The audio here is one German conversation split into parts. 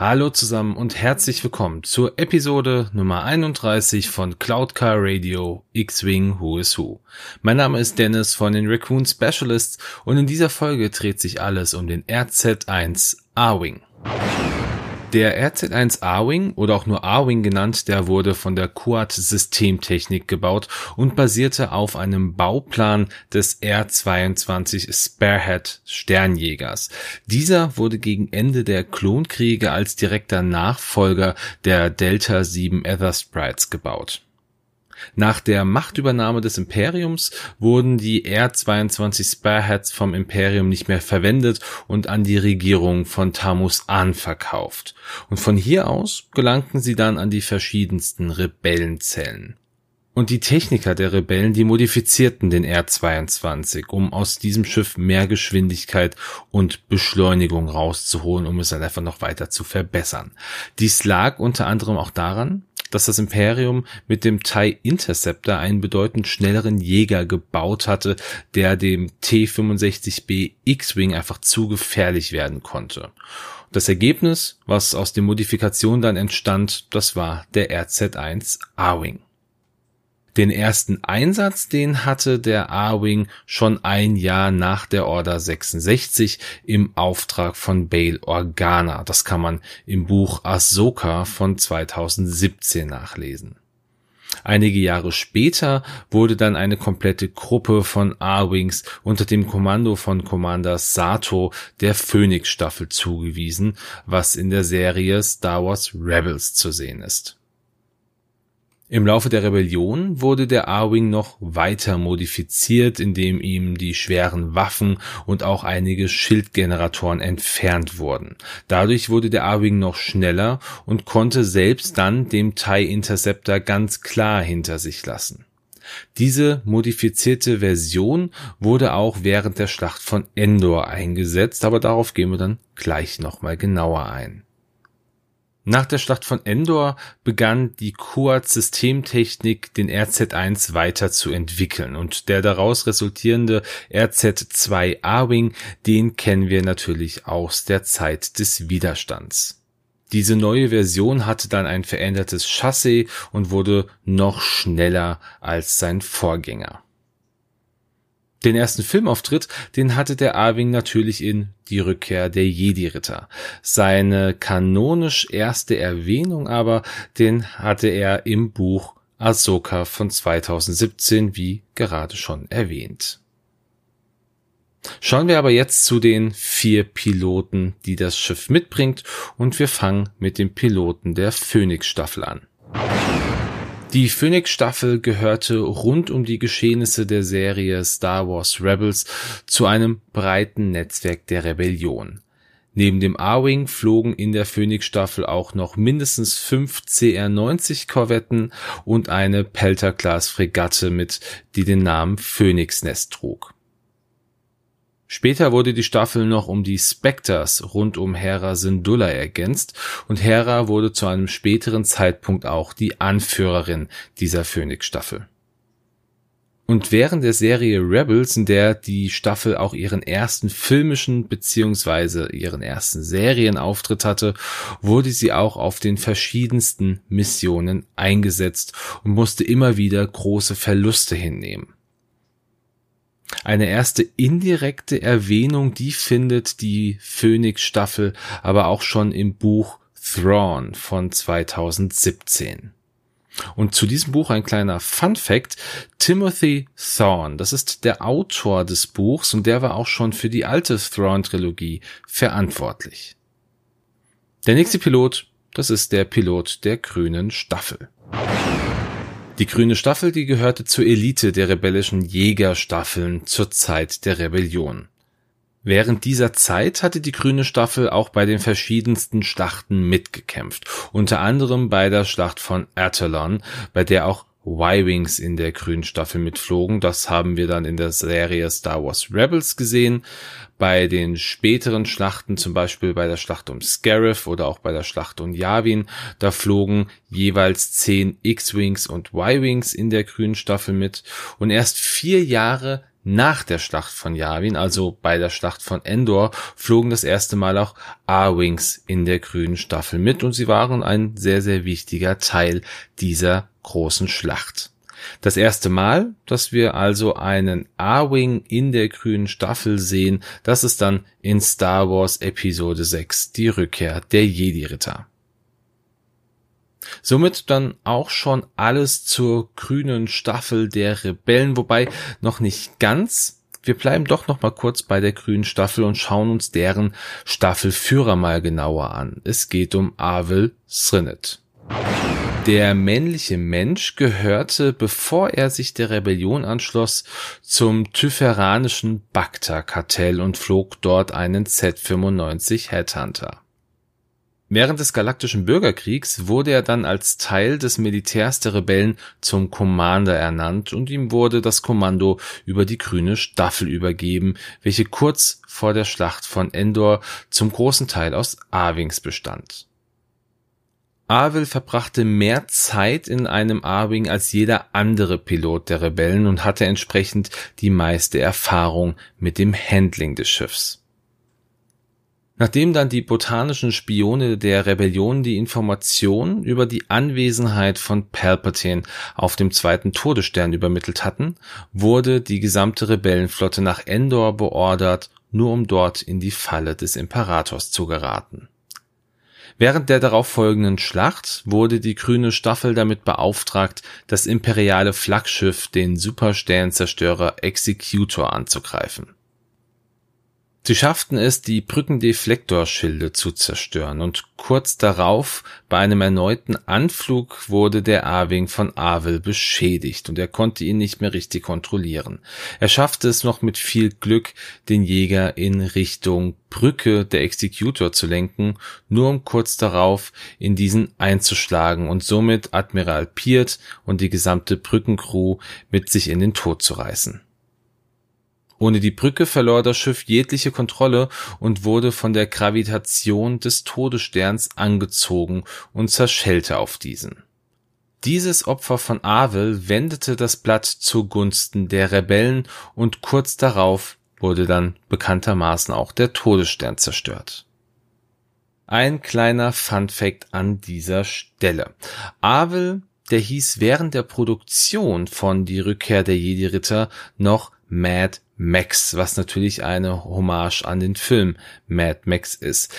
Hallo zusammen und herzlich willkommen zur Episode Nummer 31 von Cloud Car Radio X-Wing Who is Who. Mein Name ist Dennis von den Raccoon Specialists und in dieser Folge dreht sich alles um den RZ1 A-Wing. Der RZ1 A-Wing oder auch nur A-Wing genannt, der wurde von der Quad Systemtechnik gebaut und basierte auf einem Bauplan des R22 Sparehead Sternjägers. Dieser wurde gegen Ende der Klonkriege als direkter Nachfolger der Delta 7 Ether Sprites gebaut. Nach der Machtübernahme des Imperiums wurden die R-22 Spareheads vom Imperium nicht mehr verwendet und an die Regierung von Tamus An verkauft. Und von hier aus gelangten sie dann an die verschiedensten Rebellenzellen. Und die Techniker der Rebellen, die modifizierten den R-22, um aus diesem Schiff mehr Geschwindigkeit und Beschleunigung rauszuholen, um es dann einfach noch weiter zu verbessern. Dies lag unter anderem auch daran, dass das Imperium mit dem TIE Interceptor einen bedeutend schnelleren Jäger gebaut hatte, der dem T-65B X-Wing einfach zu gefährlich werden konnte. Das Ergebnis, was aus den Modifikationen dann entstand, das war der RZ-1 A-Wing. Den ersten Einsatz, den hatte der A-Wing schon ein Jahr nach der Order 66 im Auftrag von Bail Organa. Das kann man im Buch Ahsoka von 2017 nachlesen. Einige Jahre später wurde dann eine komplette Gruppe von A-Wings unter dem Kommando von Commander Sato der Phoenix Staffel zugewiesen, was in der Serie Star Wars Rebels zu sehen ist. Im Laufe der Rebellion wurde der A-Wing noch weiter modifiziert, indem ihm die schweren Waffen und auch einige Schildgeneratoren entfernt wurden. Dadurch wurde der A-Wing noch schneller und konnte selbst dann dem TIE Interceptor ganz klar hinter sich lassen. Diese modifizierte Version wurde auch während der Schlacht von Endor eingesetzt, aber darauf gehen wir dann gleich nochmal genauer ein. Nach der Schlacht von Endor begann die Quad Systemtechnik den RZ-1 weiterzuentwickeln und der daraus resultierende RZ-2 A-Wing, den kennen wir natürlich aus der Zeit des Widerstands. Diese neue Version hatte dann ein verändertes Chassis und wurde noch schneller als sein Vorgänger. Den ersten Filmauftritt, den hatte der Arwing natürlich in Die Rückkehr der Jedi-Ritter. Seine kanonisch erste Erwähnung aber, den hatte er im Buch Ahsoka von 2017, wie gerade schon erwähnt. Schauen wir aber jetzt zu den vier Piloten, die das Schiff mitbringt, und wir fangen mit dem Piloten der Phoenix-Staffel an. Die Phoenix-Staffel gehörte rund um die Geschehnisse der Serie Star Wars Rebels zu einem breiten Netzwerk der Rebellion. Neben dem A-Wing flogen in der Phoenix-Staffel auch noch mindestens fünf CR-90 Korvetten und eine Pelter-Class-Fregatte mit, die den Namen Phoenix Nest trug. Später wurde die Staffel noch um die Spectres rund um Hera Syndulla ergänzt und Hera wurde zu einem späteren Zeitpunkt auch die Anführerin dieser Phoenix-Staffel. Und während der Serie Rebels, in der die Staffel auch ihren ersten filmischen beziehungsweise ihren ersten Serienauftritt hatte, wurde sie auch auf den verschiedensten Missionen eingesetzt und musste immer wieder große Verluste hinnehmen. Eine erste indirekte Erwähnung, die findet die Phoenix-Staffel aber auch schon im Buch Thrawn von 2017. Und zu diesem Buch ein kleiner Fun Fact. Timothy Thorne, das ist der Autor des Buchs und der war auch schon für die alte Thrawn-Trilogie verantwortlich. Der nächste Pilot, das ist der Pilot der grünen Staffel. Die grüne Staffel, die gehörte zur Elite der rebellischen Jägerstaffeln zur Zeit der Rebellion. Während dieser Zeit hatte die grüne Staffel auch bei den verschiedensten Schlachten mitgekämpft, unter anderem bei der Schlacht von Attalon, bei der auch Y-Wings in der grünen Staffel mitflogen. Das haben wir dann in der Serie Star Wars Rebels gesehen. Bei den späteren Schlachten, zum Beispiel bei der Schlacht um Scarif oder auch bei der Schlacht um Yavin, da flogen jeweils zehn X-Wings und Y-Wings in der grünen Staffel mit. Und erst vier Jahre nach der Schlacht von Yavin, also bei der Schlacht von Endor, flogen das erste Mal auch A-Wings in der grünen Staffel mit und sie waren ein sehr, sehr wichtiger Teil dieser großen Schlacht. Das erste Mal, dass wir also einen A-Wing in der grünen Staffel sehen, das ist dann in Star Wars Episode 6, die Rückkehr der Jedi-Ritter. Somit dann auch schon alles zur grünen Staffel der Rebellen, wobei noch nicht ganz. Wir bleiben doch noch mal kurz bei der grünen Staffel und schauen uns deren Staffelführer mal genauer an. Es geht um Avil Srinnet. Der männliche Mensch gehörte, bevor er sich der Rebellion anschloss, zum typheranischen Bacta-Kartell und flog dort einen Z-95 Headhunter. Während des Galaktischen Bürgerkriegs wurde er dann als Teil des Militärs der Rebellen zum Commander ernannt und ihm wurde das Kommando über die grüne Staffel übergeben, welche kurz vor der Schlacht von Endor zum großen Teil aus A-Wings bestand. Avil verbrachte mehr Zeit in einem A-Wing als jeder andere Pilot der Rebellen und hatte entsprechend die meiste Erfahrung mit dem Handling des Schiffs. Nachdem dann die botanischen Spione der Rebellion die Information über die Anwesenheit von Palpatine auf dem zweiten Todesstern übermittelt hatten, wurde die gesamte Rebellenflotte nach Endor beordert, nur um dort in die Falle des Imperators zu geraten. Während der darauffolgenden Schlacht wurde die grüne Staffel damit beauftragt, das imperiale Flaggschiff, den Supersternzerstörer Executor anzugreifen. Sie schafften es, die Brückendeflektorschilde zu zerstören, und kurz darauf, bei einem erneuten Anflug, wurde der A-Wing von Avil beschädigt und er konnte ihn nicht mehr richtig kontrollieren. Er schaffte es noch mit viel Glück, den Jäger in Richtung Brücke der Executor zu lenken, nur um kurz darauf in diesen einzuschlagen und somit Admiral Peart und die gesamte Brückencrew mit sich in den Tod zu reißen. Ohne die Brücke verlor das Schiff jegliche Kontrolle und wurde von der Gravitation des Todessterns angezogen und zerschellte auf diesen. Dieses Opfer von Avil wendete das Blatt zugunsten der Rebellen und kurz darauf wurde dann bekanntermaßen auch der Todesstern zerstört. Ein kleiner Funfact an dieser Stelle. Avil, der hieß während der Produktion von Die Rückkehr der Jedi-Ritter noch Mad Max, was natürlich eine Hommage an den Film Mad Max ist.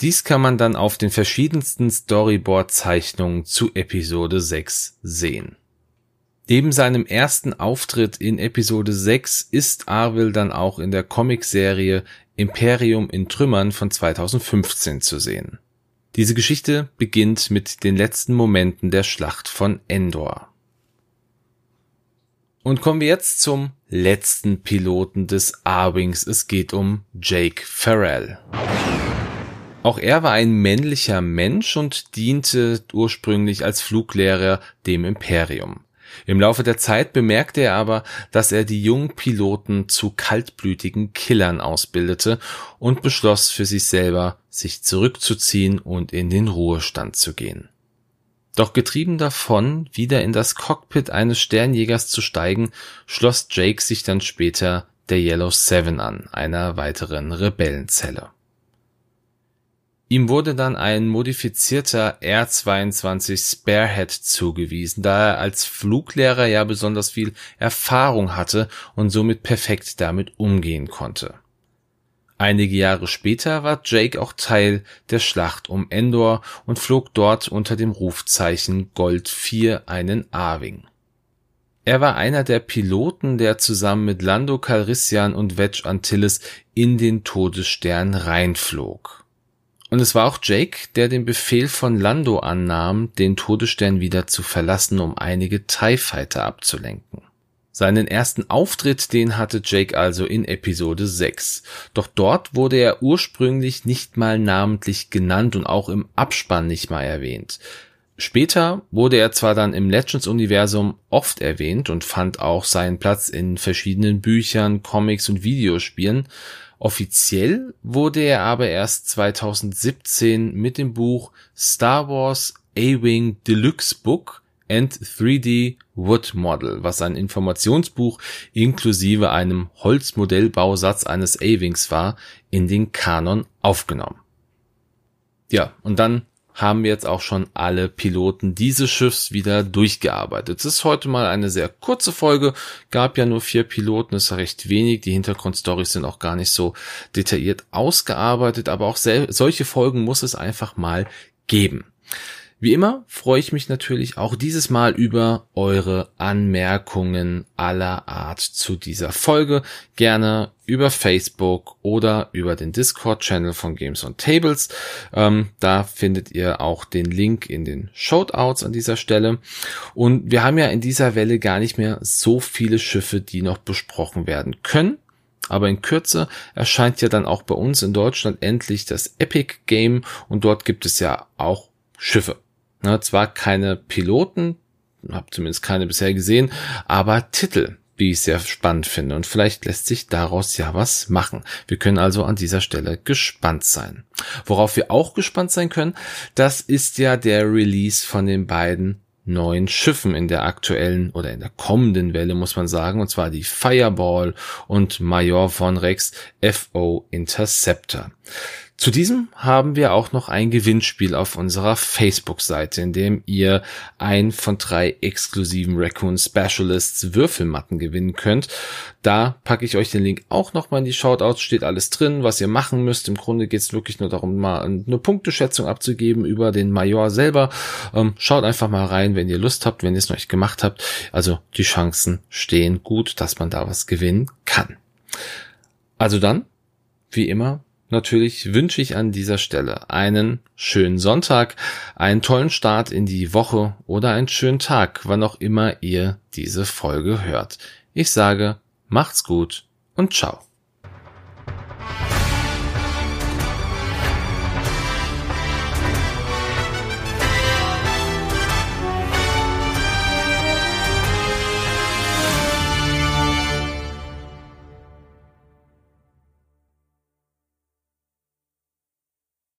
Dies kann man dann auf den verschiedensten Storyboard-Zeichnungen zu Episode 6 sehen. Neben seinem ersten Auftritt in Episode 6 ist Arvel dann auch in der Comicserie Imperium in Trümmern von 2015 zu sehen. Diese Geschichte beginnt mit den letzten Momenten der Schlacht von Endor. Und kommen wir jetzt zum letzten Piloten des A-Wings. Es geht um Jake Farrell. Auch er war ein männlicher Mensch und diente ursprünglich als Fluglehrer dem Imperium. Im Laufe der Zeit bemerkte er aber, dass er die jungen Piloten zu kaltblütigen Killern ausbildete und beschloss für sich selber, sich zurückzuziehen und in den Ruhestand zu gehen. Doch getrieben davon, wieder in das Cockpit eines Sternjägers zu steigen, schloss Jake sich dann später der Yellow Seven an, einer weiteren Rebellenzelle. Ihm wurde dann ein modifizierter R-22 Sparehead zugewiesen, da er als Fluglehrer ja besonders viel Erfahrung hatte und somit perfekt damit umgehen konnte. Einige Jahre später war Jake auch Teil der Schlacht um Endor und flog dort unter dem Rufzeichen Gold 4 einen A-Wing. Er war einer der Piloten, der zusammen mit Lando Calrissian und Wedge Antilles in den Todesstern reinflog. Und es war auch Jake, der den Befehl von Lando annahm, den Todesstern wieder zu verlassen, um einige TIE Fighter abzulenken. Seinen ersten Auftritt, den hatte Jake also in Episode 6. Doch dort wurde er ursprünglich nicht mal namentlich genannt und auch im Abspann nicht mal erwähnt. Später wurde er zwar dann im Legends-Universum oft erwähnt und fand auch seinen Platz in verschiedenen Büchern, Comics und Videospielen. Offiziell wurde er aber erst 2017 mit dem Buch Star Wars A-Wing Deluxe Book and 3D Wood Model, was ein Informationsbuch inklusive einem Holzmodellbausatz eines A-Wings war, in den Kanon aufgenommen. Ja, und dann haben wir jetzt auch schon alle Piloten dieses Schiffs wieder durchgearbeitet. Es ist heute mal eine sehr kurze Folge, gab ja nur vier Piloten, ist recht wenig, die Hintergrundstories sind auch gar nicht so detailliert ausgearbeitet, aber auch solche Folgen muss es einfach mal geben. Wie immer freue ich mich natürlich auch dieses Mal über eure Anmerkungen aller Art zu dieser Folge. Gerne über Facebook oder über den Discord-Channel von Games on Tables. Ähm, da findet ihr auch den Link in den Shoutouts an dieser Stelle. Und wir haben ja in dieser Welle gar nicht mehr so viele Schiffe, die noch besprochen werden können. Aber in Kürze erscheint ja dann auch bei uns in Deutschland endlich das Epic Game und dort gibt es ja auch Schiffe. Na, zwar keine Piloten, habe zumindest keine bisher gesehen, aber Titel, wie ich sehr spannend finde. Und vielleicht lässt sich daraus ja was machen. Wir können also an dieser Stelle gespannt sein. Worauf wir auch gespannt sein können, das ist ja der Release von den beiden neuen Schiffen in der aktuellen oder in der kommenden Welle, muss man sagen, und zwar die Fireball und Major von Rex FO Interceptor. Zu diesem haben wir auch noch ein Gewinnspiel auf unserer Facebook-Seite, in dem ihr ein von drei exklusiven Raccoon Specialists Würfelmatten gewinnen könnt. Da packe ich euch den Link auch nochmal in die Shoutouts, steht alles drin, was ihr machen müsst. Im Grunde geht es wirklich nur darum, mal eine Punkteschätzung abzugeben über den Major selber. Ähm, schaut einfach mal rein, wenn ihr Lust habt, wenn ihr es noch nicht gemacht habt. Also die Chancen stehen gut, dass man da was gewinnen kann. Also dann, wie immer, natürlich wünsche ich an dieser Stelle einen schönen Sonntag, einen tollen Start in die Woche oder einen schönen Tag, wann auch immer ihr diese Folge hört. Ich sage, macht's gut und ciao.